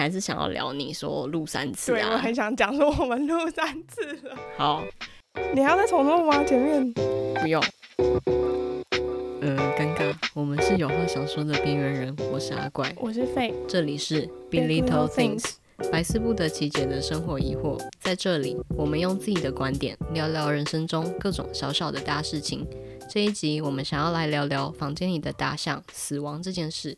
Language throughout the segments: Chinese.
还是想要聊你说录三次对，啊？我很想讲说我们录三次了。好，你还要再重录吗？前面不用。呃，尴尬，我们是有话想说的边缘人。我是阿怪，我是费，这里是 Big Little Things，百思不得其解的生活疑惑。在这里，我们用自己的观点聊聊人生中各种小小的大事情。这一集，我们想要来聊聊房间里的大象死亡这件事。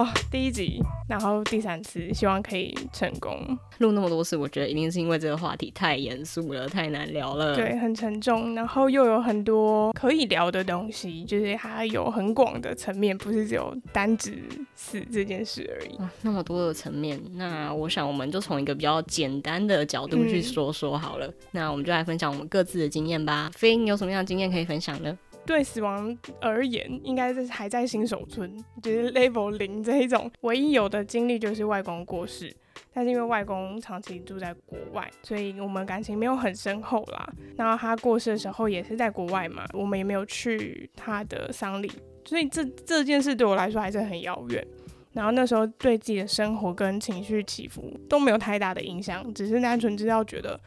哦，第一集，然后第三次，希望可以成功。录那么多次，我觉得一定是因为这个话题太严肃了，太难聊了。对，很沉重，然后又有很多可以聊的东西，就是它有很广的层面，不是只有单指死这件事而已。哦，那么多的层面，那我想我们就从一个比较简单的角度去说说好了。嗯、那我们就来分享我们各自的经验吧。飞，你有什么样的经验可以分享呢？对死亡而言，应该是还在新手村，就是 level 零这一种。唯一有的经历就是外公过世，但是因为外公长期住在国外，所以我们感情没有很深厚啦。然后他过世的时候也是在国外嘛，我们也没有去他的丧礼，所以这这件事对我来说还是很遥远。然后那时候对自己的生活跟情绪起伏都没有太大的影响，只是单纯知道觉得。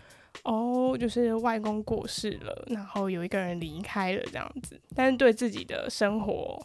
哦，就是外公过世了，然后有一个人离开了这样子，但是对自己的生活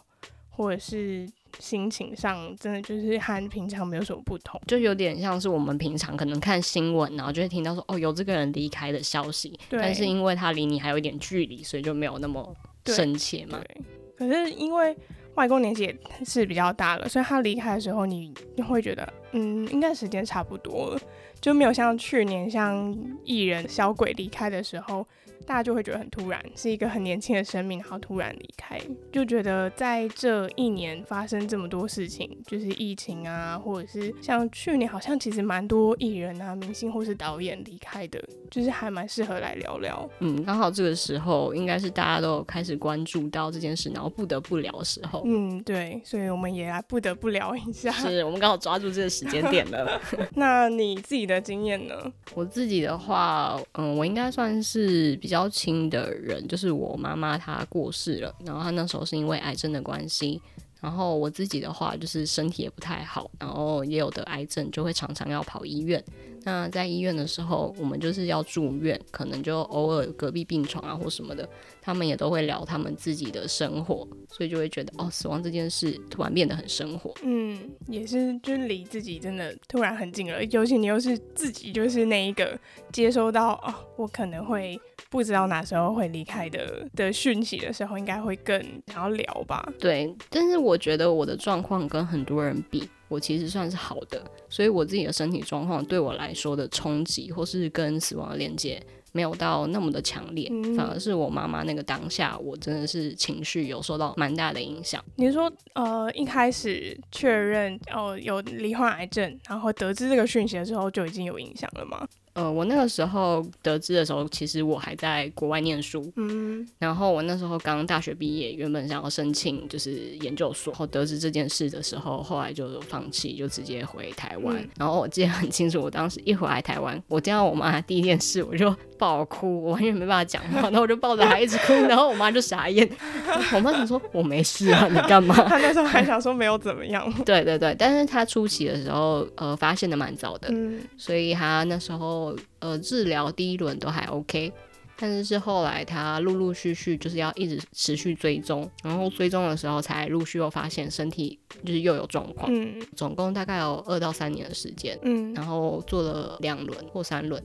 或者是心情上，真的就是和平常没有什么不同，就有点像是我们平常可能看新闻，然后就会听到说哦，有这个人离开的消息，但是因为他离你还有一点距离，所以就没有那么深切嘛。对，可是因为外公年纪也是比较大了，所以他离开的时候，你会觉得嗯，应该时间差不多了。就没有像去年像艺人。小鬼离开的时候，大家就会觉得很突然，是一个很年轻的生命，然后突然离开，就觉得在这一年发生这么多事情，就是疫情啊，或者是像去年好像其实蛮多艺人啊、明星或是导演离开的，就是还蛮适合来聊聊。嗯，刚好这个时候应该是大家都有开始关注到这件事，然后不得不聊的时候。嗯，对，所以我们也来不得不聊一下。是我们刚好抓住这个时间点了。那你自己的经验呢？我自己的话，嗯，我应该算是比较亲的人，就是我妈妈她过世了，然后她那时候是因为癌症的关系，然后我自己的话就是身体也不太好，然后也有得癌症，就会常常要跑医院。那在医院的时候，我们就是要住院，可能就偶尔隔壁病床啊或什么的，他们也都会聊他们自己的生活，所以就会觉得哦，死亡这件事突然变得很生活。嗯，也是，就是离自己真的突然很近了，尤其你又是自己就是那一个接收到哦，我可能会不知道哪时候会离开的的讯息的时候，应该会更想要聊吧？对，但是我觉得我的状况跟很多人比。我其实算是好的，所以我自己的身体状况对我来说的冲击，或是跟死亡的连接，没有到那么的强烈，嗯、反而是我妈妈那个当下，我真的是情绪有受到蛮大的影响。你是说，呃，一开始确认哦有罹患癌症，然后得知这个讯息的时候，就已经有影响了吗？呃，我那个时候得知的时候，其实我还在国外念书，嗯，然后我那时候刚大学毕业，原本想要申请就是研究所，然后得知这件事的时候，后来就放弃，就直接回台湾。嗯、然后我记得很清楚，我当时一回来台湾，我见到我妈第一件事，我就爆哭，我完全没办法讲话，然后我就抱着她一直哭，然后我妈就傻眼，我妈想说我没事啊，你干嘛？她那时候还想说没有怎么样，对对对，但是她初期的时候，呃，发现的蛮早的，嗯，所以她那时候。呃，治疗第一轮都还 OK，但是是后来他陆陆续续就是要一直持续追踪，然后追踪的时候才陆续又发现身体就是又有状况，嗯，总共大概有二到三年的时间，嗯，然后做了两轮或三轮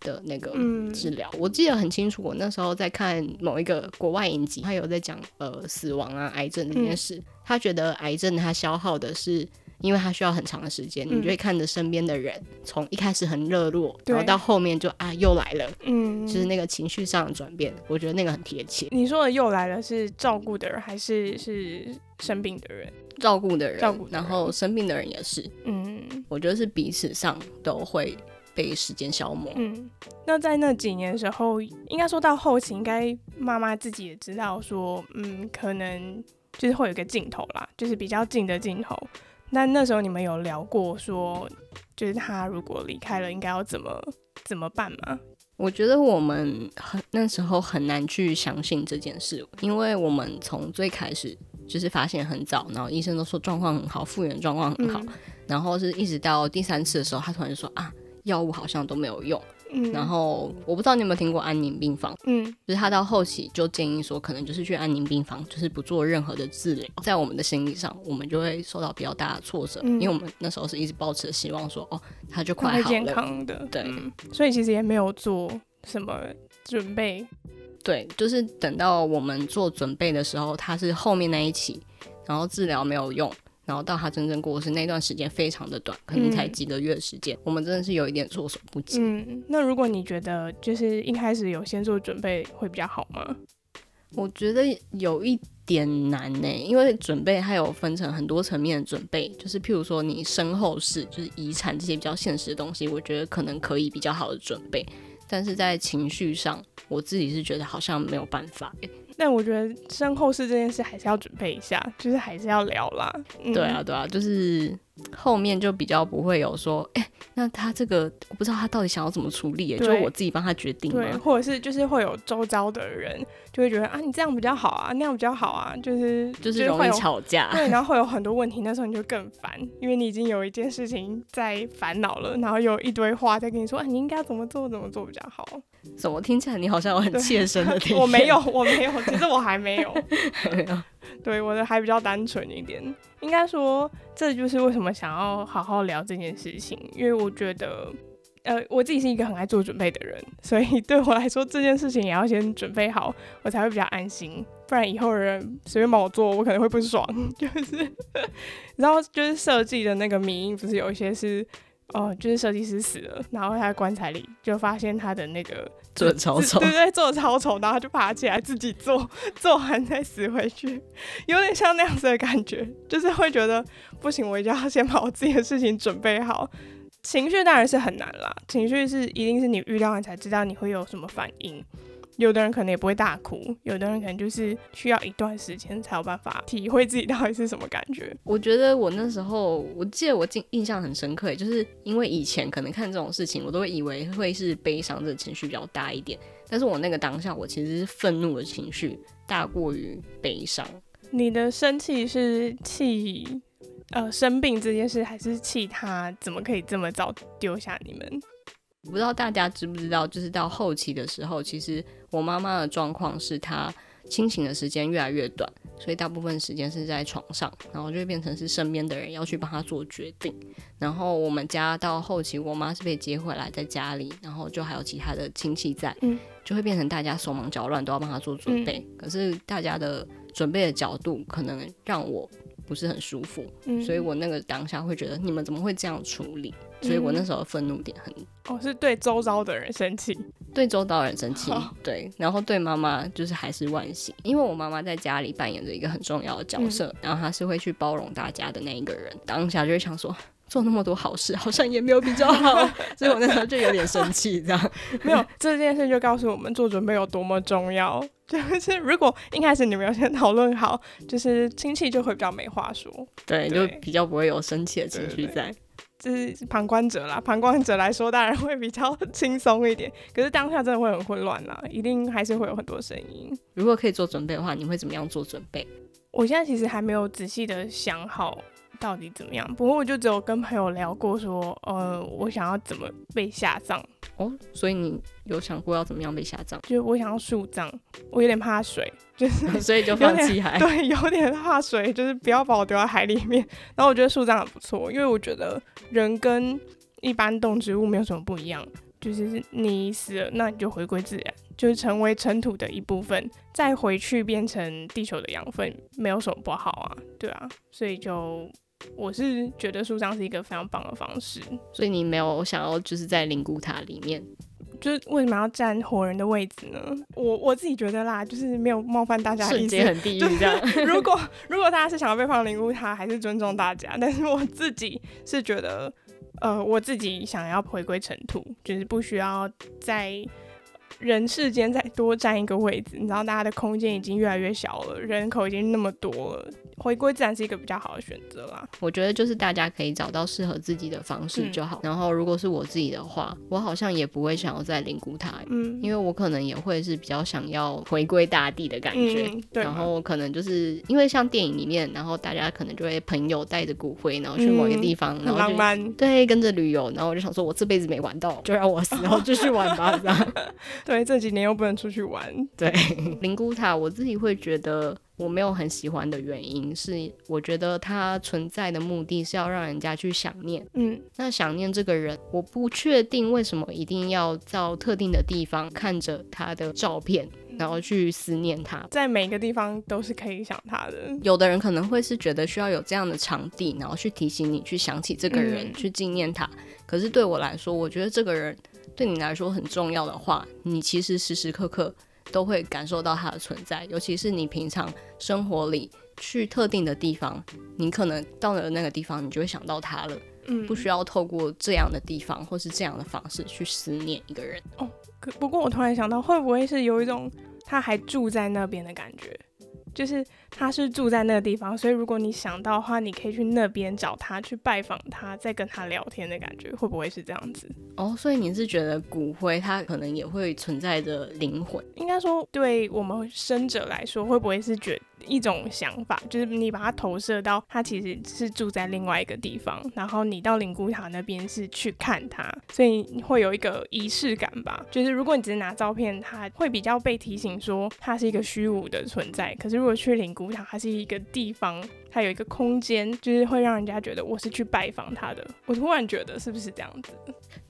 的那个治疗，嗯，我记得很清楚，我那时候在看某一个国外影集，他有在讲呃死亡啊、癌症这件事，嗯，他觉得癌症它消耗的是。因为他需要很长的时间，嗯、你就会看着身边的人从一开始很热络，然后到后面就啊又来了，嗯，就是那个情绪上的转变，我觉得那个很贴切。你说的又来了是照顾的人还是是生病的人？照顾的人，照顾，然后生病的人也是，嗯，我觉得是彼此上都会被时间消磨。嗯，那在那几年的时候，应该说到后期，应该妈妈自己也知道说，嗯，可能就是会有一个尽头啦，就是比较近的尽头。那那时候你们有聊过说，就是他如果离开了，应该要怎么怎么办吗？我觉得我们很那时候很难去相信这件事，因为我们从最开始就是发现很早，然后医生都说状况很好，复原状况很好，嗯、然后是一直到第三次的时候，他突然就说啊，药物好像都没有用。嗯，然后我不知道你有没有听过安宁病房，嗯，就是他到后期就建议说，可能就是去安宁病房，就是不做任何的治疗。在我们的心理上，我们就会受到比较大的挫折，嗯、因为我们那时候是一直抱持希望说，哦，他就快好了，健康的，对、嗯，所以其实也没有做什么准备，对，就是等到我们做准备的时候，他是后面那一期，然后治疗没有用。然后到他真正过世那段时间非常的短，可能才几个月的时间，嗯、我们真的是有一点措手不及。嗯，那如果你觉得就是一开始有先做准备会比较好吗？我觉得有一点难呢，因为准备还有分成很多层面的准备，就是譬如说你身后事，就是遗产这些比较现实的东西，我觉得可能可以比较好的准备，但是在情绪上，我自己是觉得好像没有办法。但我觉得身后事这件事还是要准备一下，就是还是要聊啦。对啊，对啊，就是后面就比较不会有说，哎、欸，那他这个我不知道他到底想要怎么处理，哎，就是我自己帮他决定。对，或者是就是会有周遭的人就会觉得啊，你这样比较好啊，那样比较好啊，就是就是容易吵架。对，然后会有很多问题，那时候你就更烦，因为你已经有一件事情在烦恼了，然后有一堆话在跟你说，啊，你应该怎么做怎么做比较好。怎么听起来你好像有很切身的 听？我没有，我没有，其实我还没有。对，我的还比较单纯一点。应该说，这就是为什么想要好好聊这件事情，因为我觉得，呃，我自己是一个很爱做准备的人，所以 对我来说，这件事情也要先准备好，我才会比较安心。不然以后人随便帮我做，我可能会不爽。就是，然后就是设计的那个迷因，不是有一些是。哦，就是设计师死了，然后他在棺材里就发现他的那个 做的超丑，对对，做的超丑，然后他就爬起来自己做，做完再死回去，有点像那样子的感觉，就是会觉得不行，我一定要先把我自己的事情准备好。情绪当然是很难啦，情绪是一定是你预料完才知道你会有什么反应。有的人可能也不会大哭，有的人可能就是需要一段时间才有办法体会自己到底是什么感觉。我觉得我那时候，我记得我印印象很深刻，就是因为以前可能看这种事情，我都会以为会是悲伤的情绪比较大一点，但是我那个当下，我其实是愤怒的情绪大过于悲伤。你的生气是气呃生病这件事，还是气他怎么可以这么早丢下你们？我不知道大家知不知道，就是到后期的时候，其实我妈妈的状况是她清醒的时间越来越短，所以大部分时间是在床上，然后就会变成是身边的人要去帮她做决定。然后我们家到后期，我妈是被接回来在家里，然后就还有其他的亲戚在，就会变成大家手忙脚乱，都要帮她做准备。可是大家的准备的角度可能让我不是很舒服，所以我那个当下会觉得你们怎么会这样处理？所以我那时候愤怒点很哦，是对周遭的人生气，对周遭的人生气，对，然后对妈妈就是还是万幸，因为我妈妈在家里扮演着一个很重要的角色，嗯、然后她是会去包容大家的那一个人，当下就会想说做那么多好事好像也没有比较好，所以我那时候就有点生气，这样。没有这件事就告诉我们做准备有多么重要，就是如果一开始你们要先讨论好，就是亲戚就会比较没话说，对，对就比较不会有生气的情绪在。对这是旁观者啦，旁观者来说当然会比较 轻松一点，可是当下真的会很混乱啦，一定还是会有很多声音。如果可以做准备的话，你会怎么样做准备？我现在其实还没有仔细的想好。到底怎么样？不过我就只有跟朋友聊过，说，呃，我想要怎么被下葬哦。所以你有想过要怎么样被下葬？就是我想要树葬，我有点怕水，就是 所以就放弃海。对，有点怕水，就是不要把我丢到海里面。然后我觉得树葬很不错，因为我觉得人跟一般动植物没有什么不一样，就是你死了，那你就回归自然，就是成为尘土的一部分，再回去变成地球的养分，没有什么不好啊，对啊，所以就。我是觉得树葬是一个非常棒的方式，所以你没有想要就是在灵骨塔里面，就是为什么要占活人的位置呢？我我自己觉得啦，就是没有冒犯大家的意思，瞬间很地狱这样。如果如果大家是想要被放灵骨塔，还是尊重大家，但是我自己是觉得，呃，我自己想要回归尘土，就是不需要在人世间再多占一个位置。你知道，大家的空间已经越来越小了，人口已经那么多了。回归自然是一个比较好的选择啦。我觉得就是大家可以找到适合自己的方式就好。嗯、然后如果是我自己的话，我好像也不会想要再灵骨塔，嗯，因为我可能也会是比较想要回归大地的感觉。嗯、对。然后可能就是因为像电影里面，然后大家可能就会朋友带着骨灰，然后去某一个地方，嗯、然后浪漫。对，跟着旅游。然后我就想说，我这辈子没玩到，就让我死后继续玩吧，这样。对，这几年又不能出去玩。对，灵骨塔我自己会觉得我没有很喜欢的原因是，我觉得它存在的目的是要让人家去想念。嗯，那想念这个人，我不确定为什么一定要到特定的地方看着他的照片，然后去思念他。在每个地方都是可以想他的。有的人可能会是觉得需要有这样的场地，然后去提醒你去想起这个人，嗯、去纪念他。可是对我来说，我觉得这个人。对你来说很重要的话，你其实时时刻刻都会感受到它的存在。尤其是你平常生活里去特定的地方，你可能到了那个地方，你就会想到它了。嗯，不需要透过这样的地方或是这样的方式去思念一个人。哦，可不过我突然想到，会不会是有一种他还住在那边的感觉？就是他是住在那个地方，所以如果你想到的话，你可以去那边找他，去拜访他，再跟他聊天的感觉，会不会是这样子？哦，所以你是觉得骨灰它可能也会存在着灵魂？应该说，对我们生者来说，会不会是觉？一种想法，就是你把它投射到他其实是住在另外一个地方，然后你到灵骨塔那边是去看他，所以你会有一个仪式感吧。就是如果你只是拿照片，它会比较被提醒说它是一个虚无的存在。可是如果去灵骨塔，它是一个地方。它有一个空间，就是会让人家觉得我是去拜访他的。我突然觉得是不是这样子？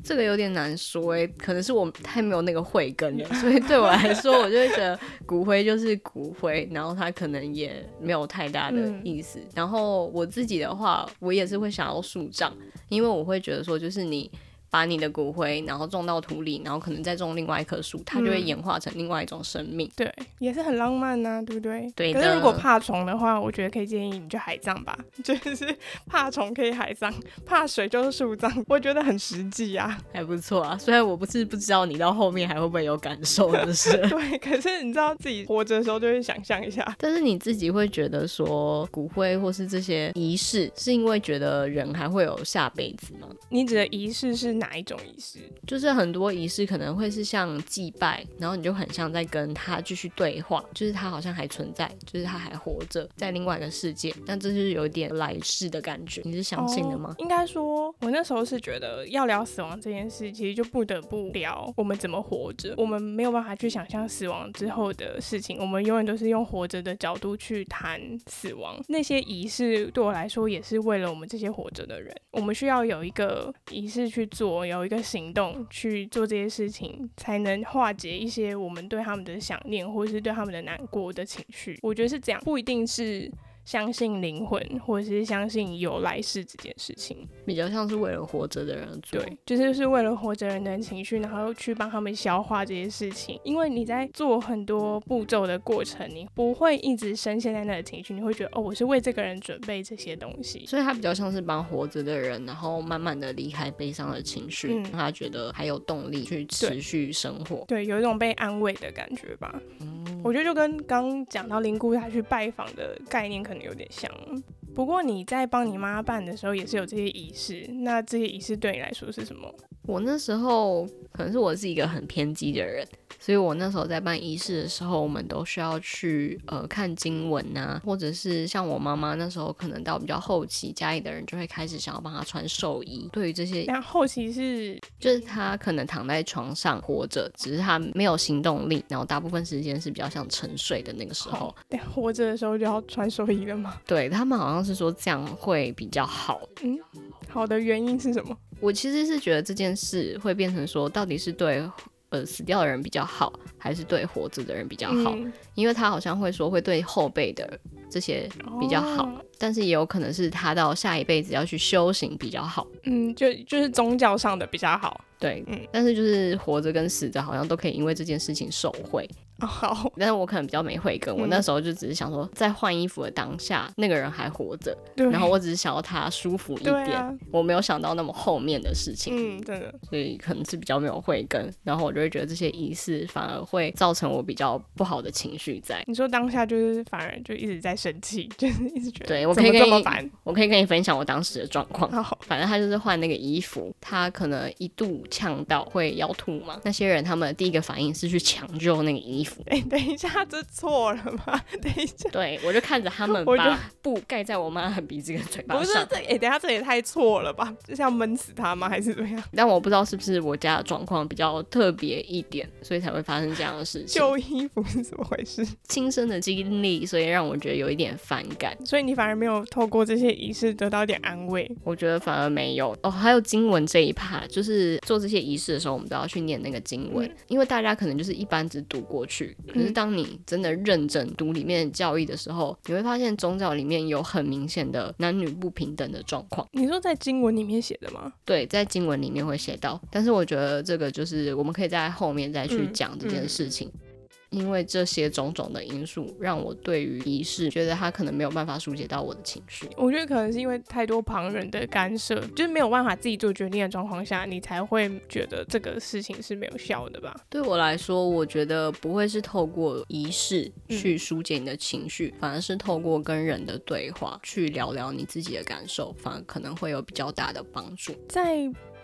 这个有点难说哎，可能是我太没有那个慧根了，所以对我来说，我就会觉得骨灰就是骨灰，然后它可能也没有太大的意思。嗯、然后我自己的话，我也是会想要树葬，因为我会觉得说，就是你。把你的骨灰，然后种到土里，然后可能再种另外一棵树，它就会演化成另外一种生命。嗯、对，也是很浪漫呐、啊，对不对？对的。可是如果怕虫的话，我觉得可以建议你就海葬吧，就是怕虫可以海葬，怕水就是树葬，我觉得很实际啊，还不错啊。虽然我不是不知道你到后面还会不会有感受，就是 对。可是你知道自己活着的时候就会想象一下，但是你自己会觉得说骨灰或是这些仪式，是因为觉得人还会有下辈子吗？你指的仪式是？哪一种仪式？就是很多仪式可能会是像祭拜，然后你就很像在跟他继续对话，就是他好像还存在，就是他还活着在另外一个世界，但这就是有点来世的感觉。你是相信的吗？哦，应该说，我那时候是觉得要聊死亡这件事，其实就不得不聊我们怎么活着。我们没有办法去想象死亡之后的事情，我们永远都是用活着的角度去谈死亡。那些仪式对我来说也是为了我们这些活着的人，我们需要有一个仪式去做。我有一个行动去做这些事情，才能化解一些我们对他们的想念，或者是对他们的难过的情绪。我觉得是这样，不一定是。相信灵魂，或者是相信有来世这件事情，比较像是为了活着的人做。对，就是是为了活着人的情绪，然后去帮他们消化这些事情。因为你在做很多步骤的过程，你不会一直深陷在那个情绪，你会觉得哦，我是为这个人准备这些东西。所以他比较像是帮活着的人，然后慢慢的离开悲伤的情绪，让、嗯、他觉得还有动力去持续生活。对，对，有一种被安慰的感觉吧。嗯，我觉得就跟刚讲到灵骨塔去拜访的概念可能。有点像，不过你在帮你妈办的时候也是有这些仪式，那这些仪式对你来说是什么？我那时候可能是我是一个很偏激的人。所以我那时候在办仪式的时候，我们都需要去呃看经文啊，或者是像我妈妈那时候可能到比较后期，家里的人就会开始想要帮她穿寿衣。对于这些，那后期是就是她可能躺在床上活着，只是她没有行动力，然后大部分时间是比较像沉睡的那个时候。对，活着的时候就要穿寿衣了吗？对，他们好像是说这样会比较好。嗯，好的原因是什么？我其实是觉得这件事会变成说，到底是对。呃，死掉的人比较好，还是对活着的人比较好？嗯，因为他好像会说会对后辈的这些比较好，哦，但是也有可能是他到下一辈子要去修行比较好。嗯，就就是宗教上的比较好。对，嗯，但是就是活着跟死着好像都可以因为这件事情受贿。哦，好，但是我可能比较没慧根，我那时候就只是想说，在换衣服的当下，那个人还活着，然后我只是想要他舒服一点，我没有想到那么后面的事情，嗯，真的，所以可能是比较没有慧根，然后我就会觉得这些仪式反而会造成我比较不好的情绪在。你说当下就是反而就一直在生气，就是一直觉得，对，我可以跟你，我可以跟你分享我当时的状况。好，反正他就是换那个衣服，他可能一度呛到会要吐嘛。那些人他们第一个反应是去抢救那个衣服。哎、欸，等一下，这错了吗？等一下，对，我就看着他们把布盖在我妈的鼻子跟嘴巴上。不是，这哎、欸，等下，这也太错了吧？就是要闷死他吗？还是怎么样？但我不知道是不是我家的状况比较特别一点，所以才会发生这样的事情。旧衣服是怎么回事？亲身的经历，所以让我觉得有一点反感。所以你反而没有透过这些仪式得到一点安慰？我觉得反而没有哦。还有经文这一趴，就是做这些仪式的时候，我们都要去念那个经文，嗯、因为大家可能就是一般只读过去，可是当你真的认真读里面的教义的时候，你会发现宗教里面有很明显的男女不平等的状况。你说在经文里面写的吗？对，在经文里面会写到，但是我觉得这个就是我们可以在后面再去讲这件事情。嗯嗯因为这些种种的因素，让我对于仪式觉得他可能没有办法疏解到我的情绪。我觉得可能是因为太多旁人的干涉，就是没有办法自己做决定的状况下，你才会觉得这个事情是没有效的吧？对我来说，我觉得不会是透过仪式去疏解你的情绪，嗯、反而是透过跟人的对话去聊聊你自己的感受，反而可能会有比较大的帮助。在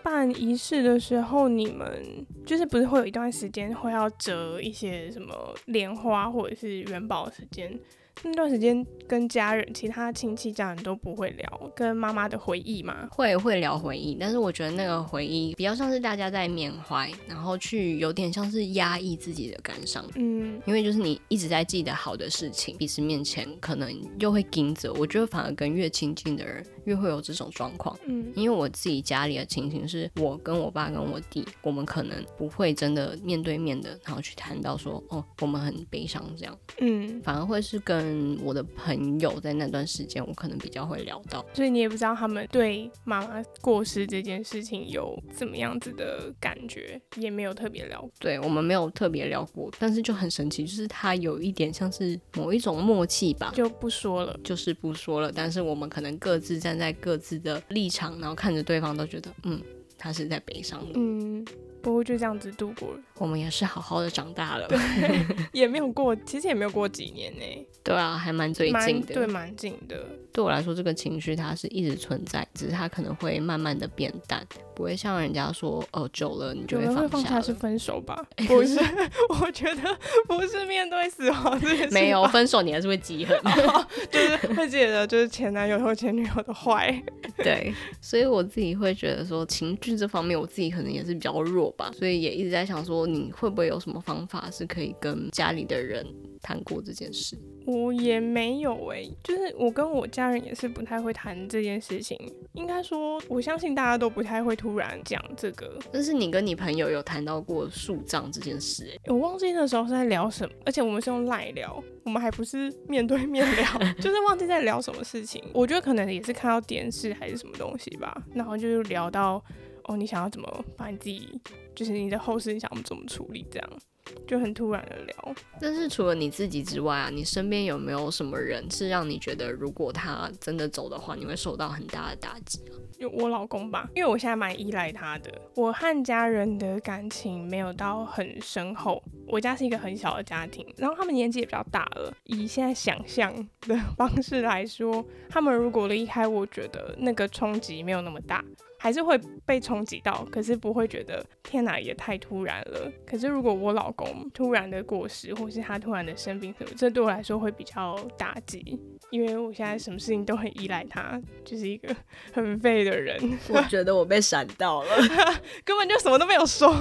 办仪式的时候，你们就是不是会有一段时间会要折一些什么莲花或者是元宝时间？那段时间跟家人、其他亲戚、家人都不会聊跟妈妈的回忆吗？会会聊回忆，但是我觉得那个回忆比较像是大家在缅怀，然后去有点像是压抑自己的感伤。嗯，因为就是你一直在记得好的事情，彼此面前可能又会盯着。我觉得反而跟越亲近的人越会有这种状况。嗯，因为我自己家里的情形是我跟我爸跟我弟，我们可能不会真的面对面的，然后去谈到说哦，我们很悲伤这样。嗯，反而会是跟嗯，我的朋友在那段时间，我可能比较会聊到，所以你也不知道他们对妈妈过世这件事情有怎么样子的感觉，也没有特别聊。对，我们没有特别聊过，但是就很神奇，就是他有一点像是某一种默契吧，就不说了，就是不说了。但是我们可能各自站在各自的立场，然后看着对方都觉得，嗯，他是在悲伤的。嗯。不过就这样子度过了，我们也是好好的长大了，对，也没有过，其实也没有过几年呢。对啊，还蛮最近的，对，蛮近的。对我来说，这个情绪它是一直存在，只是它可能会慢慢的变淡，不会像人家说，哦、呃，久了你就会放下。是分手吧？不是，我觉得不是面对死亡这件事。没有分手，你还是会记恨，就是会记得就是前男友或前女友的坏。对，所以我自己会觉得说，情绪这方面，我自己可能也是比较弱吧。所以也一直在想说，你会不会有什么方法是可以跟家里的人谈过这件事？我也没有诶、欸，就是我跟我家人也是不太会谈这件事情。应该说，我相信大家都不太会突然讲这个。但是你跟你朋友有谈到过树葬这件事、欸？我忘记那时候是在聊什么，而且我们是用赖聊，我们还不是面对面聊，就是忘记在聊什么事情。我觉得可能也是看到电视还是什么东西吧，然后就是聊到。哦，你想要怎么把你自己，就是你的后事，你想要怎么处理？这样就很突然的聊。但是除了你自己之外啊，你身边有没有什么人是让你觉得，如果他真的走的话，你会受到很大的打击啊？有我老公吧，因为我现在蛮依赖他的。我和家人的感情没有到很深厚，我家是一个很小的家庭，然后他们年纪也比较大了。以现在想象的方式来说，他们如果离开，我觉得那个冲击没有那么大。还是会被冲击到，可是不会觉得天哪，也太突然了。可是如果我老公突然的过世，或是他突然的生病什么，这对我来说会比较打击，因为我现在什么事情都很依赖他，就是一个很废的人。我 觉得我被闪到了，根本就什么都没有说。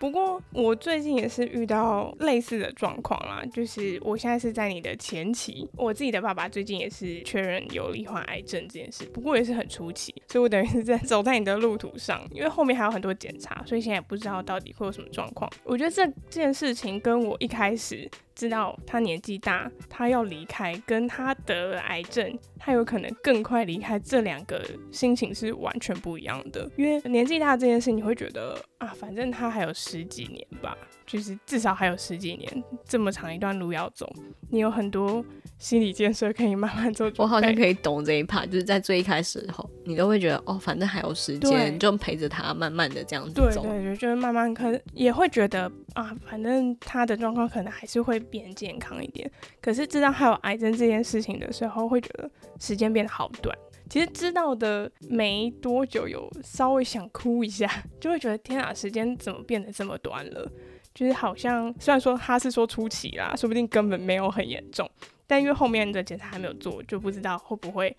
不过我最近也是遇到类似的状况啦，就是我现在是在你的前期，我自己的爸爸最近也是确认有罹患癌症这件事，不过也是很初期，所以我等于是在走在你的。路途上，因为后面还有很多检查，所以现在也不知道到底会有什么状况。我觉得这件事情跟我一开始知道他年纪大，他要离开，跟他得了癌症，他有可能更快离开，这两个心情是完全不一样的。因为年纪大这件事，你会觉得啊，反正他还有十几年吧，就是至少还有十几年，这么长一段路要走，你有很多心理建设可以慢慢做。我好像可以懂这一 part，就是在最一开始的时候，你都会觉得哦，反正还有时间，就陪着他慢慢的这样子走。对对对，就是慢慢可能也会觉得啊，反正他的状况可能还是会变健康一点。可是知道还有癌症这件事情的时候，会觉得时间变得好短。其实知道的没多久，有稍微想哭一下，就会觉得天啊，时间怎么变得这么短了？就是好像虽然说他是说初期啦，说不定根本没有很严重，但因为后面的检查还没有做，就不知道会不会。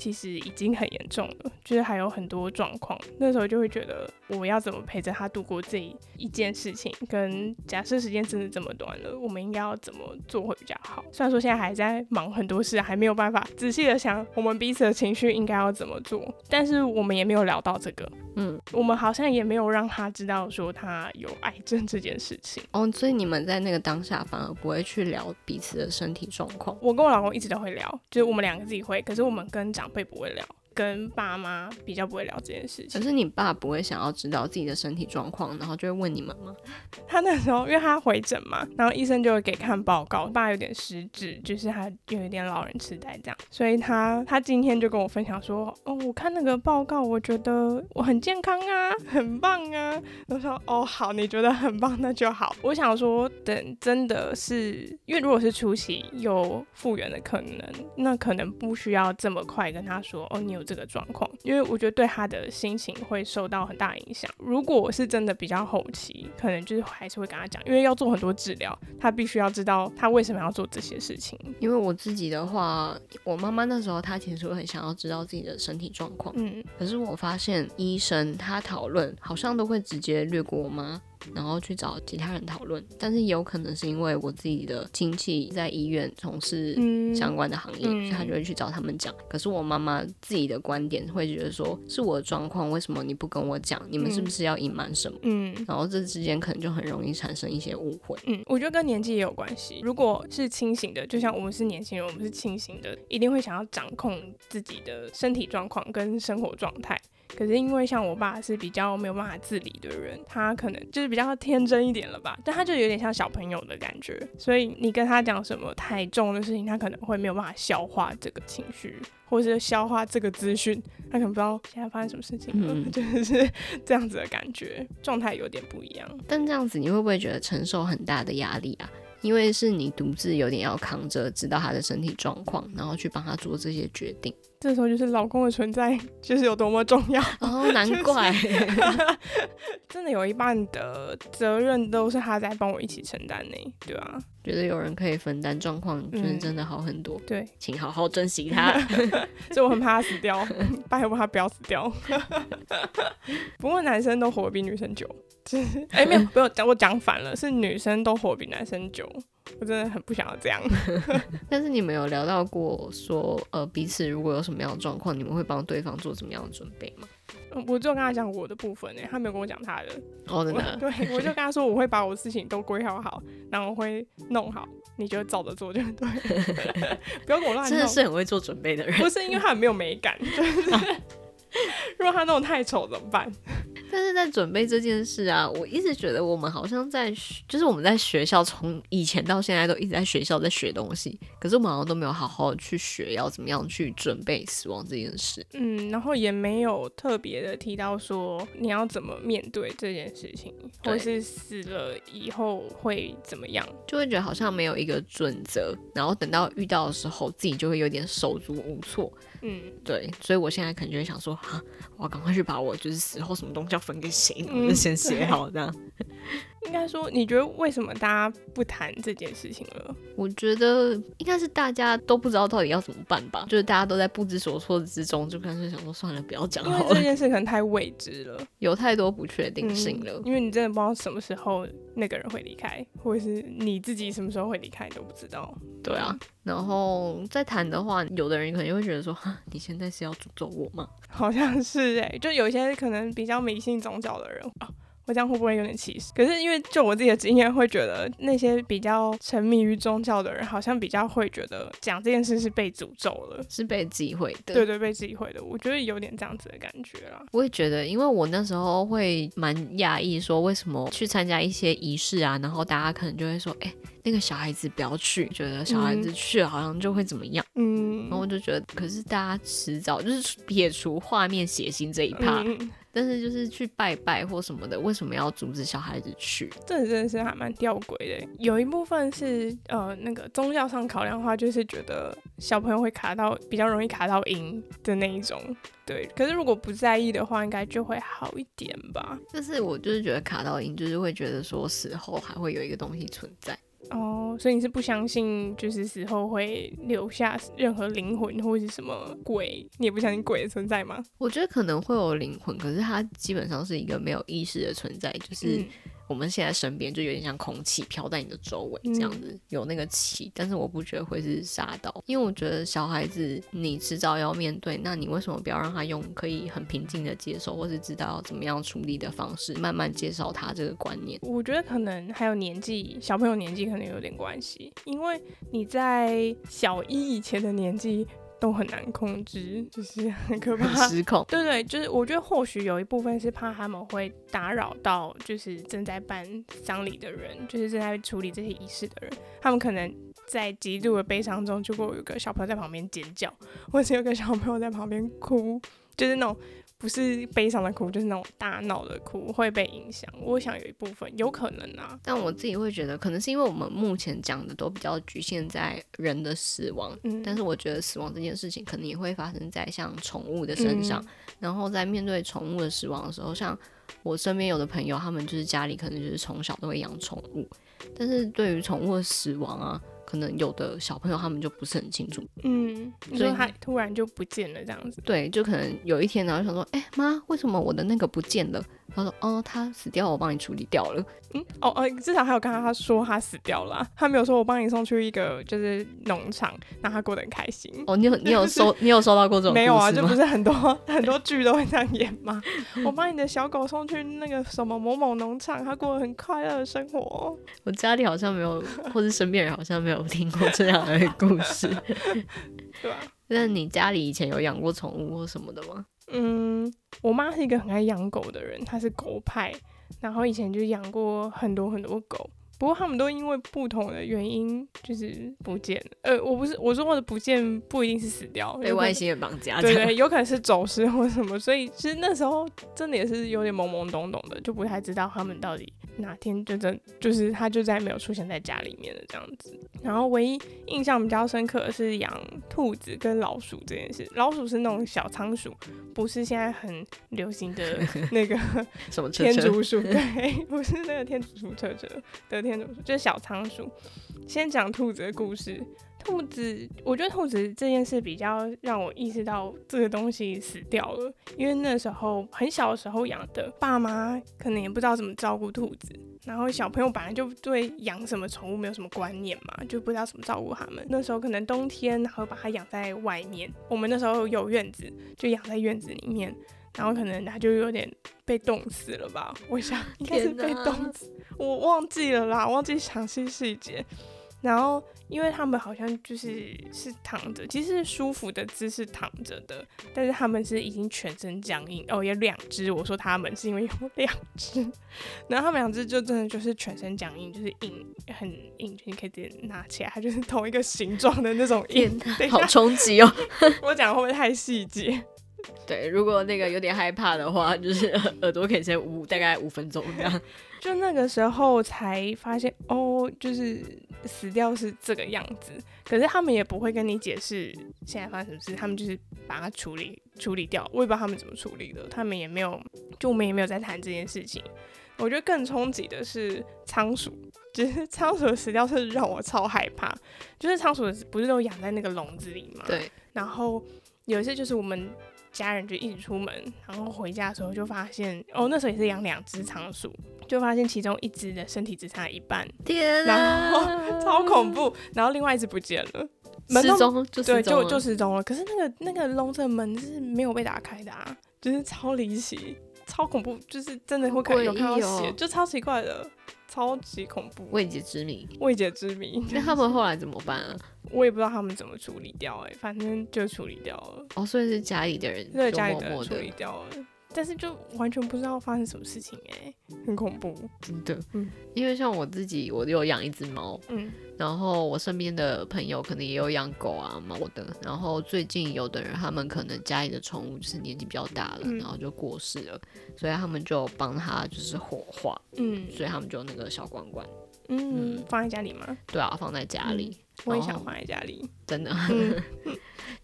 其实已经很严重了，就是还有很多状况。那时候就会觉得，我要怎么陪着他度过这一件事情？跟假设时间真的这么短了，我们应该要怎么做会比较好？虽然说现在还在忙很多事，还没有办法仔细的想我们彼此的情绪应该要怎么做，但是我们也没有聊到这个。嗯，我们好像也没有让他知道说他有癌症这件事情。哦，所以你们在那个当下反而不会去聊彼此的身体状况。我跟我老公一直都会聊，就是我们两个自己会，可是我们跟长辈不会聊。跟爸妈比较不会聊这件事情。可是你爸不会想要知道自己的身体状况，然后就会问你们吗？他那时候因为他回诊嘛，然后医生就会给看报告，爸有点失智，就是他有一点老人痴呆这样，所以他他今天就跟我分享说，哦，我看那个报告，我觉得我很健康啊，很棒啊。我说，哦，好，你觉得很棒，那就好。我想说，等真的是，因为如果是初期有复原的可能，那可能不需要这么快跟他说，哦，你有。这个状况，因为我觉得对他的心情会受到很大影响。如果我是真的比较后期，可能就是还是会跟他讲，因为要做很多治疗，他必须要知道他为什么要做这些事情。因为我自己的话，我妈妈那时候她其实会很想要知道自己的身体状况，嗯，可是我发现医生他讨论好像都会直接略过我妈。然后去找其他人讨论，但是有可能是因为我自己的亲戚在医院从事相关的行业，嗯、所以他就会去找他们讲。可是我妈妈自己的观点会觉得说，是我的状况，为什么你不跟我讲？你们是不是要隐瞒什么？嗯，然后这之间可能就很容易产生一些误会。嗯，我觉得跟年纪也有关系。如果是清醒的，就像我们是年轻人，我们是清醒的，一定会想要掌控自己的身体状况跟生活状态。可是因为像我爸是比较没有办法自理的人，他可能就是比较天真一点了吧，但他就有点像小朋友的感觉，所以你跟他讲什么太重的事情，他可能会没有办法消化这个情绪，或者是消化这个资讯，他可能不知道现在发生什么事情了，嗯、就是 这样子的感觉，状态有点不一样。但这样子你会不会觉得承受很大的压力啊？因为是你独自有点要扛着，知道他的身体状况，然后去帮他做这些决定。这时候就是老公的存在就是有多么重要哦，难怪，真的有一半的责任都是他在帮我一起承担呢，对吧、啊？觉得有人可以分担状况，就是真的好很多。嗯、对，请好好珍惜他。所以我很怕他死掉，拜托他不要死掉。不过男生都活得比女生久，就是哎、欸、没有，不用讲，我讲反了，是女生都活比男生久。我真的很不想要这样，但是你们有聊到过说，呃，彼此如果有什么样的状况，你们会帮对方做什么样的准备吗？我就跟他讲我的部分呢，他没有跟我讲他的。哦，真的？对，我就跟他说我会把我的事情都规划好，然后我会弄好，你就照着做就对，不要跟我乱弄。真的是很会做准备的人，不是因为他很没有美感，就 是 如果他那种太丑怎么办？但是在准备这件事啊，我一直觉得我们好像在，就是我们在学校从以前到现在都一直在学校在学东西，可是我们好像都没有好好去学要怎么样去准备死亡这件事。嗯，然后也没有特别的提到说你要怎么面对这件事情，或是死了以后会怎么样，就会觉得好像没有一个准则，然后等到遇到的时候自己就会有点手足无措。嗯，对，所以我现在可能就会想说，哈，我要赶快去把我就是死后什么东西要分给谁，我就先写好这样。应该说，你觉得为什么大家不谈这件事情了？我觉得应该是大家都不知道到底要怎么办吧，就是大家都在不知所措之中，就干脆想说算了，不要讲好了。因为这件事可能太未知了，有太多不确定性了。嗯，因为你真的不知道什么时候那个人会离开，或者是你自己什么时候会离开你都不知道。对啊，然后再谈的话，有的人可能会觉得说，哈，你现在是要诅咒我吗？好像是哎、欸，就有一些可能比较迷信宗教的人啊。这样会不会有点歧视？可是因为就我自己的经验，会觉得那些比较沉迷于宗教的人，好像比较会觉得讲这件事是被诅咒了，是被忌讳的。对对，被忌讳的。我觉得有点这样子的感觉啦。我也觉得，因为我那时候会蛮讶异，说为什么去参加一些仪式啊，然后大家可能就会说，哎、欸，那个小孩子不要去，觉得小孩子去了好像就会怎么样。嗯，然后我就觉得，可是大家迟早就是撇除画面血腥这一趴。嗯但是就是去拜拜或什么的，为什么要阻止小孩子去？这真的是还蛮吊诡的。有一部分是呃那个宗教上考量的话，就是觉得小朋友会卡到比较容易卡到阴的那一种。对，可是如果不在意的话，应该就会好一点吧。就是我就是觉得卡到阴，就是会觉得说死后还会有一个东西存在。哦，所以你是不相信，就是死后会留下任何灵魂或是什么鬼？你也不相信鬼的存在吗？我觉得可能会有灵魂，可是它基本上是一个没有意识的存在，就是。嗯我们现在身边就有点像空气飘在你的周围这样子，嗯、有那个气，但是我不觉得会是杀到，因为我觉得小孩子你迟早要面对，那你为什么不要让他用可以很平静的接受，或是知道要怎么样处理的方式，慢慢介绍他这个观念？我觉得可能还有年纪，小朋友年纪可能有点关系，因为你在小一以前的年纪。都很难控制，就是很可怕，失控。对 对，就是我觉得或许有一部分是怕他们会打扰到，就是正在办丧礼的人，就是正在处理这些仪式的人，他们可能在极度的悲伤中，如果有个小朋友在旁边尖叫，或者有个小朋友在旁边哭，就是那种。不是悲伤的哭，就是那种大闹的哭会被影响。我想有一部分有可能啊，但我自己会觉得，可能是因为我们目前讲的都比较局限在人的死亡。嗯，但是我觉得死亡这件事情可能也会发生在像宠物的身上。嗯，然后在面对宠物的死亡的时候，像我身边有的朋友，他们就是家里可能就是从小都会养宠物，但是对于宠物的死亡啊。可能有的小朋友他们就不是很清楚，嗯，所以他突然就不见了这样子。对，就可能有一天，然后想说，哎、欸、妈，为什么我的那个不见了？他说，哦，他死掉了，我帮你处理掉了。嗯，哦哦，至少还有刚刚他说他死掉了，他没有说我帮你送去一个就是农场，让他过得很开心。哦，你有 你有收你有收到过这种没有啊？就不是很多很多剧都会这样演吗？我把你的小狗送去那个什么某某农场，他过得很快乐的生活。我家里好像没有，或是身边人好像没有听过这样的故事，对吧？那你家里以前有养过宠物或什么的吗？嗯，我妈是一个很爱养狗的人，她是狗派，然后以前就养过很多很多狗。不过他们都因为不同的原因就是不见了。呃，我不是我说我的不见不一定是死掉，被外星人绑架。对，对对，有可能是走失或什么。所以其实那时候真的也是有点懵懵懂懂的，就不太知道他们到底哪天就真就是他就再也没有出现在家里面的这样子。然后唯一印象比较深刻的是养兔子跟老鼠这件事。老鼠是那种小仓鼠，不是现在很流行的那个什么 天竺鼠，对，不是那个天竺鼠车车的。就是小仓鼠。先讲兔子的故事。兔子，我觉得兔子这件事比较让我意识到这个东西死掉了，因为那时候很小的时候养的，爸妈可能也不知道怎么照顾兔子，然后小朋友本来就对养什么宠物没有什么观念嘛，就不知道怎么照顾它们。那时候可能冬天，然后把它养在外面。我们那时候有院子，就养在院子里面。然后可能他就有点被冻死了吧，我想 应该是被冻死，我忘记了啦，忘记详细细节。然后因为他们好像就是是躺着，其实是舒服的姿势躺着的，但是他们是已经全身僵硬哦，有两只。我说他们是因为有两只，然后他们两只就真的就是全身僵硬，就是硬很硬，你可以直接拿起来，它就是同一个形状的那种硬。好冲击哦！我讲会不会太细节？对，如果那个有点害怕的话，就是 耳朵可以先捂大概五分钟这样。就那个时候才发现哦，就是死掉是这个样子。可是他们也不会跟你解释现在发生什么事，他们就是把它处理处理掉。我也不知道他们怎么处理的，他们也没有，就我们也没有在谈这件事情。我觉得更冲击的是仓鼠，就是仓鼠的死掉是让我超害怕。就是仓鼠不是都养在那个笼子里吗？对。然后有一次就是我们家人就一起出门，然后回家的时候就发现，哦，那时候也是养两只仓鼠，就发现其中一只的身体只差一半，天啊，然后超恐怖，然后另外一只不见了，失踪对，就就失踪了。可是那个那个笼子的门是没有被打开的啊，就是超离奇。超恐怖，就是真的会看有看到血，喔、就超奇怪的，超级恐怖，未解之谜，未解之谜。那他们后来怎么办啊？我也不知道他们怎么处理掉，哎，反正就处理掉了。哦，所以是家里的人默默，对，家里的人处理掉了。但是就完全不知道发生什么事情哎，很恐怖，真的。嗯，因为像我自己，我有养一只猫，嗯，然后我身边的朋友可能也有养狗啊、猫的。然后最近有的人，他们可能家里的宠物就是年纪比较大了，嗯、然后就过世了，所以他们就帮他就是火化，嗯，所以他们就那个小罐罐，嗯，嗯放在家里吗？对啊，放在家里。嗯、我也想放在家里，真的。嗯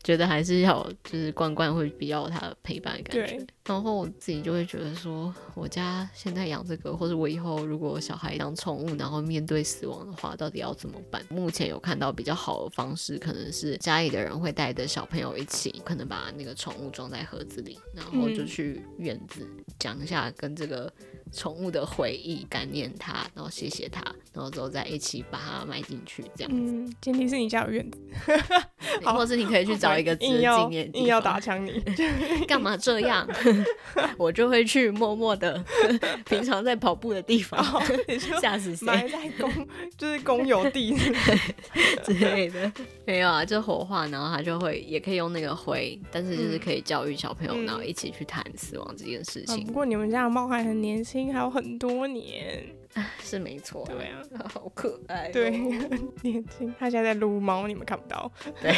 觉得还是要就是罐罐会比较有它的陪伴的感觉，对然后我自己就会觉得说，我家现在养这个，或者我以后如果小孩养宠物，然后面对死亡的话，到底要怎么办？目前有看到比较好的方式，可能是家里的人会带着小朋友一起，可能把那个宠物装在盒子里，然后就去院子讲一下跟这个宠物的回忆，感念它，然后谢谢它，然后之后再一起把它埋进去，这样子。嗯，前提是你家有院子，好，或是你可以去找。一个纪念，硬要打枪你，干嘛这样？我就会去默默的，平常在跑步的地方，吓死谁？埋在公，就是公有地之类的。没有啊，就火化，然后他就会也可以用那个灰，但是就是可以教育小朋友，然后一起去谈死亡这件事情。不过你们家的猫还很年轻，还有很多年。是没错，对啊，好可爱，对，很 年轻。他现在在撸猫，你们看不到。对，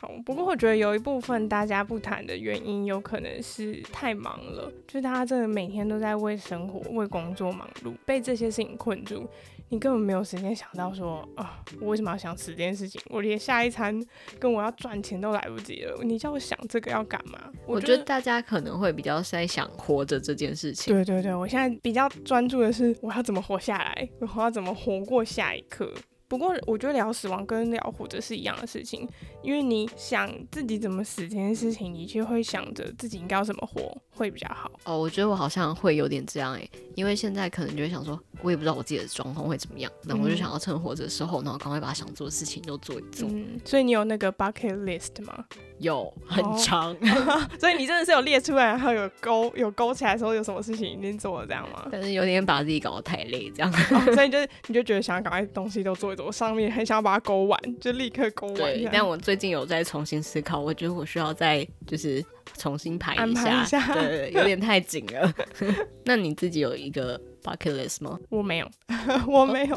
好。不过我觉得有一部分大家不谈的原因，有可能是太忙了，就是大家真的每天都在为生活、为工作忙碌，被这些事情困住。你根本没有时间想到说啊，我为什么要想死这件事情？我连下一餐跟我要赚钱都来不及了。你叫我想这个要干嘛？我觉得大家可能会比较在想活着这件事情。对对对，我现在比较专注的是我要怎么活下来，我要怎么活过下一刻。不过，我觉得聊死亡跟聊活着是一样的事情，因为你想自己怎么死这件事情，你就会想着自己应该要怎么活会比较好。哦，我觉得我好像会有点这样诶，因为现在可能就会想说，我也不知道我自己的状况会怎么样，那我就想要趁活着的时候，然后赶快把想做的事情都做一做。嗯，所以你有那个 bucket list 吗？有，很长。哦、所以你真的是有列出来，然后有勾有勾起来的时候，有什么事情已经做了这样吗？但是有点把自己搞得太累，这样。哦、所以就你就觉得想要赶快东西都做一做，上面很想要把它勾完，就立刻勾完。对，但我最近有在重新思考，我觉得我需要再就是重新排一下，一下 对，有点太紧了。那你自己有一个？bucket list 吗？我没有，我没有，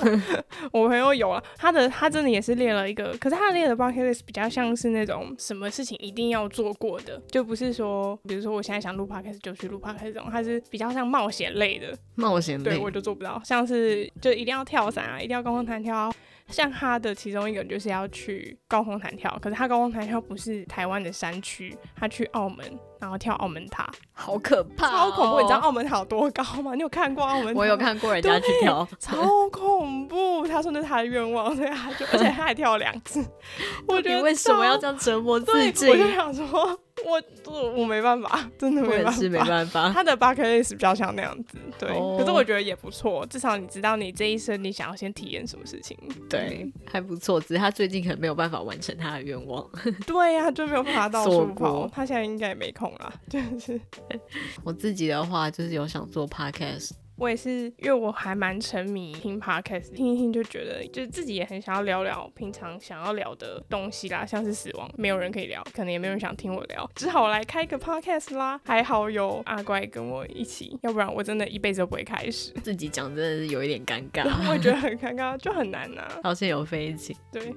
我朋友有啊。他的他真的也是列了一个，可是他列的 bucket list 比较像是那种什么事情一定要做过的，就不是说，比如说我现在想录 podcast 就去录 podcast 这种，他是比较像冒险类的。冒险类，对，我就做不到，像是就一定要跳伞啊，一定要高空弹跳啊。像他的其中一个就是要去高空弹跳，可是他高空弹跳不是台湾的山区，他去澳门，然后跳澳门塔，好可怕，哦，超恐怖！你知道澳门塔有多高吗？你有看过澳门塔？我有看过人家去跳，超恐怖。他说那是他的愿望，所以他就而且他还跳了两次。我觉得你为什么要这样折磨自己？我就想说。我我我没办法，真的没办法。是没办法。他的 bucket list 比较像那样子，对。Oh. 可是我觉得也不错，至少你知道你这一生你想要先体验什么事情。对，还不错。只是他最近可能没有办法完成他的愿望。对呀、啊，就没有办法到处跑。他现在应该也没空了，就是。我自己的话，就是有想做 podcast。我也是，因为我还蛮沉迷听 podcast，听一听就觉得，就是自己也很想要聊聊平常想要聊的东西啦，像是死亡，没有人可以聊，可能也没有人想听我聊，只好来开个 podcast 啦。还好有阿怪跟我一起，要不然我真的一辈子都不会开始。自己讲真的是有一点尴尬，我也觉得很尴尬，就很难呐、啊。好像有飞起，对。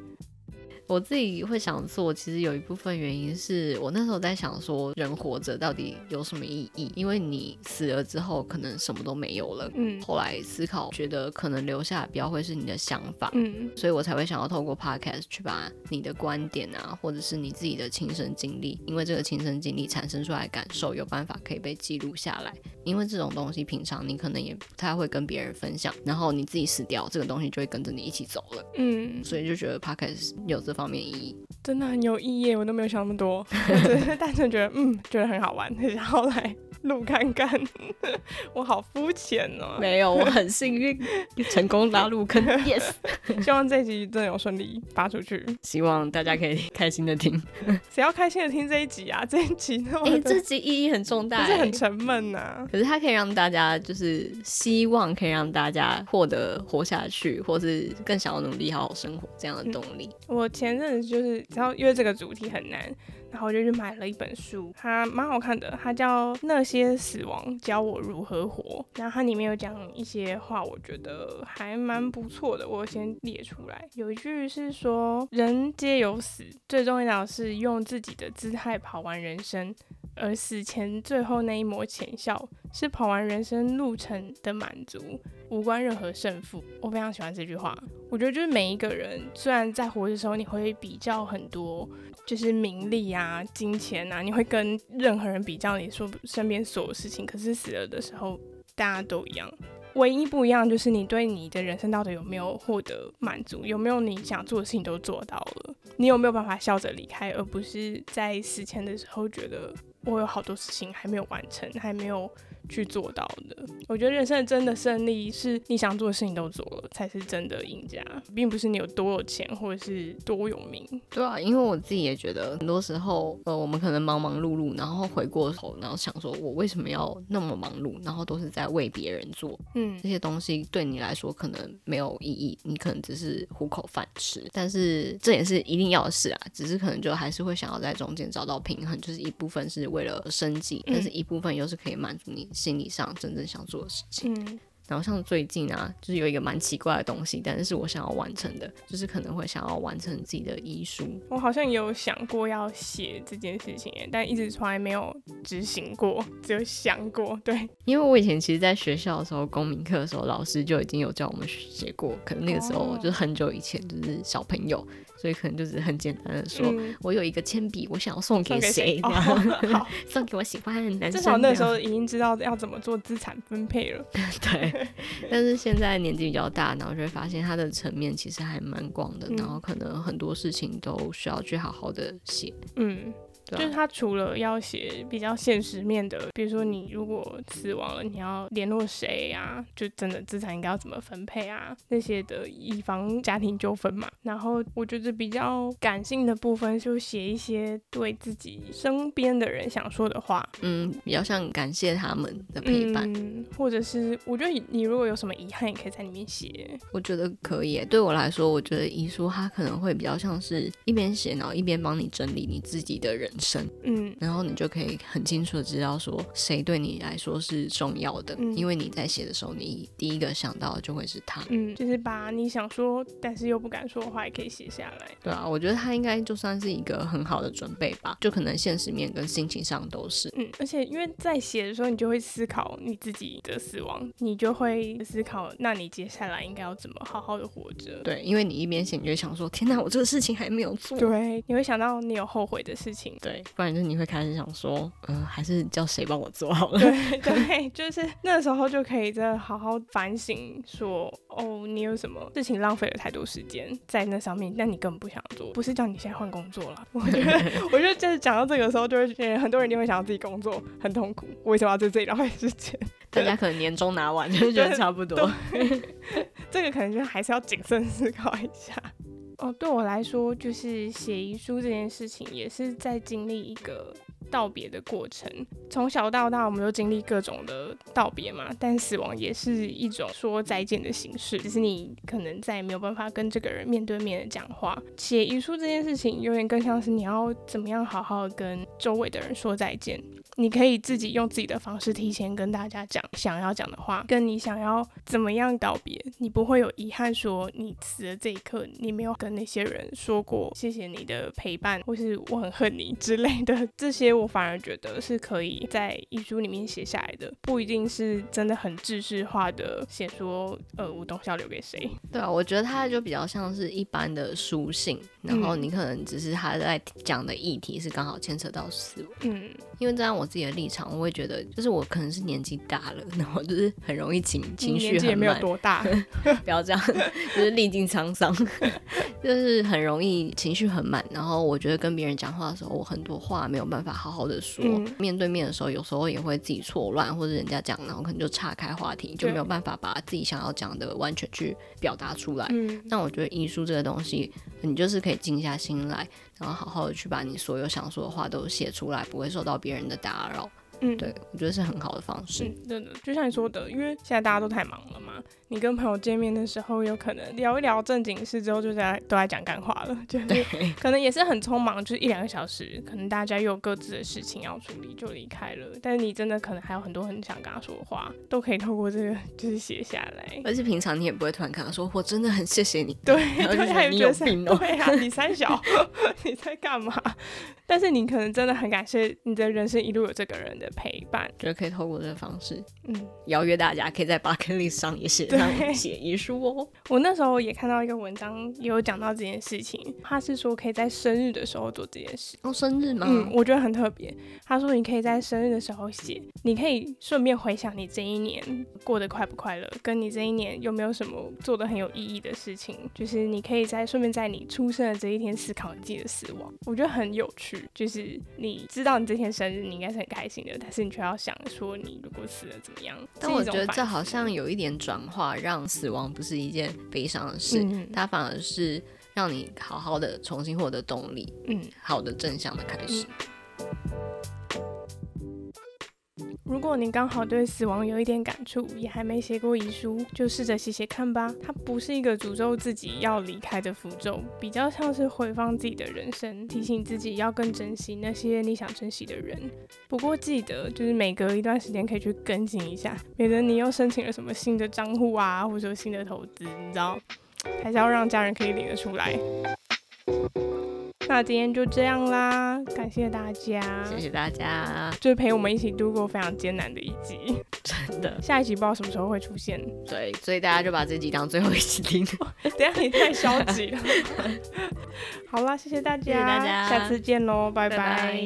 我自己会想做，其实有一部分原因是我那时候在想说，人活着到底有什么意义？因为你死了之后，可能什么都没有了。嗯。后来思考，觉得可能留下来比较会是你的想法。嗯。所以我才会想要透过 podcast 去把你的观点啊，或者是你自己的亲身经历，因为这个亲身经历产生出来的感受，有办法可以被记录下来。因为这种东西平常你可能也不太会跟别人分享，然后你自己死掉，这个东西就会跟着你一起走了。嗯，所以就觉得 Podcast 有这方面意义，真的很有意义，我都没有想那么多，只是单纯觉得嗯，觉得很好玩，然后来录看看。我好肤浅哦，没有，我很幸运 成功拉入坑，yes。希望这一集真的有顺利发出去，希望大家可以开心的听。谁要开心的听这一集啊？这一集呢？哎、欸，这集意义很重大，是很沉闷呐、啊。可是它可以让大家，就是希望可以让大家获得活下去，或是更想要努力好好生活这样的动力。嗯、我前阵子就是，然后因为这个主题很难。然后我就去买了一本书，它蛮好看的，它叫《那些死亡教我如何活》。然后它里面有讲一些话，我觉得还蛮不错的。我先列出来，有一句是说：“人皆有死，最重要的是用自己的姿态跑完人生，而死前最后那一抹浅笑，是跑完人生路程的满足，无关任何胜负。”我非常喜欢这句话。我觉得就是每一个人，虽然在活的时候你会比较很多。就是名利啊、金钱啊，你会跟任何人比较，你说身边所有事情。可是死了的时候，大家都一样，唯一不一样就是你对你的人生到底有没有获得满足，有没有你想做的事情都做到了，你有没有办法笑着离开，而不是在死前的时候觉得我有好多事情还没有完成，还没有。去做到的，我觉得人生真的胜利是你想做的事情都做了，才是真的赢家，并不是你有多有钱或者是多有名。对啊，因为我自己也觉得，很多时候，呃，我们可能忙忙碌碌，然后回过头，然后想说，我为什么要那么忙碌？然后都是在为别人做，嗯，这些东西对你来说可能没有意义，你可能只是糊口饭吃。但是这也是一定要的事啊，只是可能就还是会想要在中间找到平衡，就是一部分是为了生计，但是一部分又是可以满足你。心理上真正想做的事情。嗯然后像最近啊，就是有一个蛮奇怪的东西，但是是我想要完成的，就是可能会想要完成自己的遗书。我好像有想过要写这件事情，但一直从来没有执行过，只有想过。对，因为我以前其实在学校的时候，公民课的时候，老师就已经有叫我们写过，可能那个时候就是很久以前，就是小朋友，所以可能就是很简单的说，嗯、我有一个铅笔，我想要送给谁？哦、好，送给我喜欢的男生。至少那时候已经知道要怎么做资产分配了。对。但是现在年纪比较大，然后就会发现它的层面其实还蛮广的，嗯，然后可能很多事情都需要去好好的写。嗯。啊、就是他除了要写比较现实面的，比如说你如果死亡了，你要联络谁呀？就真的资产应该要怎么分配啊？那些的以防家庭纠纷嘛。然后我觉得比较感性的部分，就写一些对自己身边的人想说的话。嗯，比较像感谢他们的陪伴，嗯、或者是我觉得你如果有什么遗憾，也可以在里面写。我觉得可以。对我来说，我觉得遗书它可能会比较像是一边写，然后一边帮你整理你自己的人。嗯，然后你就可以很清楚的知道说谁对你来说是重要的，嗯，因为你在写的时候，你第一个想到的就会是他。嗯，就是把你想说但是又不敢说的话也可以写下来。对啊，我觉得他应该就算是一个很好的准备吧，就可能现实面跟心情上都是。嗯，而且因为在写的时候，你就会思考你自己的死亡，你就会思考，那你接下来应该要怎么好好的活着？对，因为你一边写，你就想说，天哪，我这个事情还没有做。对，你会想到你有后悔的事情。对，不然就是你会开始想说，嗯、呃，还是叫谁帮我做好了。对 对，就是那时候就可以再好好反省说，哦，你有什么事情浪费了太多时间在那上面，那你根本不想做。不是叫你现在换工作了。我觉得，我觉得就是讲到这个时候，就会觉得很多人一定会想到自己工作很痛苦，为什么要在这里浪费时间？大家可能年终拿完就觉得差不多。这个可能就还是要谨慎思考一下。哦，对我来说，就是写遗书这件事情，也是在经历一个道别的过程。从小到大，我们都经历各种的道别嘛，但死亡也是一种说再见的形式，只是你可能再也没有办法跟这个人面对面的讲话。写遗书这件事情，有点更像是你要怎么样好好跟周围的人说再见。你可以自己用自己的方式提前跟大家讲想要讲的话，跟你想要怎么样道别，你不会有遗憾，说你死的这一刻你没有跟那些人说过谢谢你的陪伴，或是我很恨你之类的 这些。我反而觉得是可以在遗书里面写下来的，不一定是真的很制式化的写说，呃，我东西要留给谁。对啊，我觉得它就比较像是一般的书信，然后你可能只是他在讲的议题是刚好牵扯到死亡。嗯，因为这样我自己的立场，我会觉得就是我可能是年纪大了，然后就是很容易情情绪很满。年纪也没有多大，不要这样，就是历尽沧桑，就是很容易情绪很满。然后我觉得跟别人讲话的时候，我很多话没有办法好好的说。嗯、面对面的时候，有时候也会自己错乱，或者人家讲，然后可能就岔开话题，就没有办法把自己想要讲的完全去表达出来。嗯，那我觉得艺术这个东西，你就是可以静下心来，然后好好的去把你所有想说的话都写出来，不会受到别人的打扰。嗯，对，我觉得是很好的方式。嗯，真的，就像你说的，因为现在大家都太忙了嘛。你跟朋友见面的时候，有可能聊一聊正经事之后，就在都在讲干话了，就是，可能也是很匆忙，就是一两个小时，可能大家又有各自的事情要处理，就离开了。但是你真的可能还有很多很想跟他说的话，都可以透过这个就是写下来。而且平常你也不会突然跟他说，我真的很谢谢你。对，他也 觉得你有病，对啊，你三小，你在干嘛？但是你可能真的很感谢你的人生一路有这个人的陪伴，觉得可以透过这个方式，嗯，邀约大家可以在 bucket list 上也写上写遗书哦。我那时候也看到一个文章，也有讲到这件事情，他是说可以在生日的时候做这件事。哦，生日吗？嗯，我觉得很特别。他说你可以在生日的时候写，你可以顺便回想你这一年过得快不快乐，跟你这一年有没有什么做的很有意义的事情。就是你可以在顺便在你出生的这一天思考你自己的死亡，我觉得很有趣。就是你知道你这天生日，你应该是很开心的，但是你却要想说你如果死了怎么样？但我觉得这好像有一点转化，让死亡不是一件悲伤的事，嗯，它反而是让你好好的重新获得动力，嗯，好的正向的开始。嗯如果你刚好对死亡有一点感触，也还没写过遗书，就试着写写看吧。它不是一个诅咒自己要离开的符咒，比较像是回放自己的人生，提醒自己要更珍惜那些你想珍惜的人。不过记得，就是每隔一段时间可以去更新一下，免得你又申请了什么新的账户啊，或者说新的投资，你知道，还是要让家人可以领得出来。那今天就这样啦，感谢大家，谢谢大家，就是陪我们一起度过非常艰难的一集，真的。下一集不知道什么时候会出现，对，所以大家就把这集当最后一集听。等下你太消极了。好啦，谢谢大家，谢谢大家，下次见喽，拜拜。拜拜。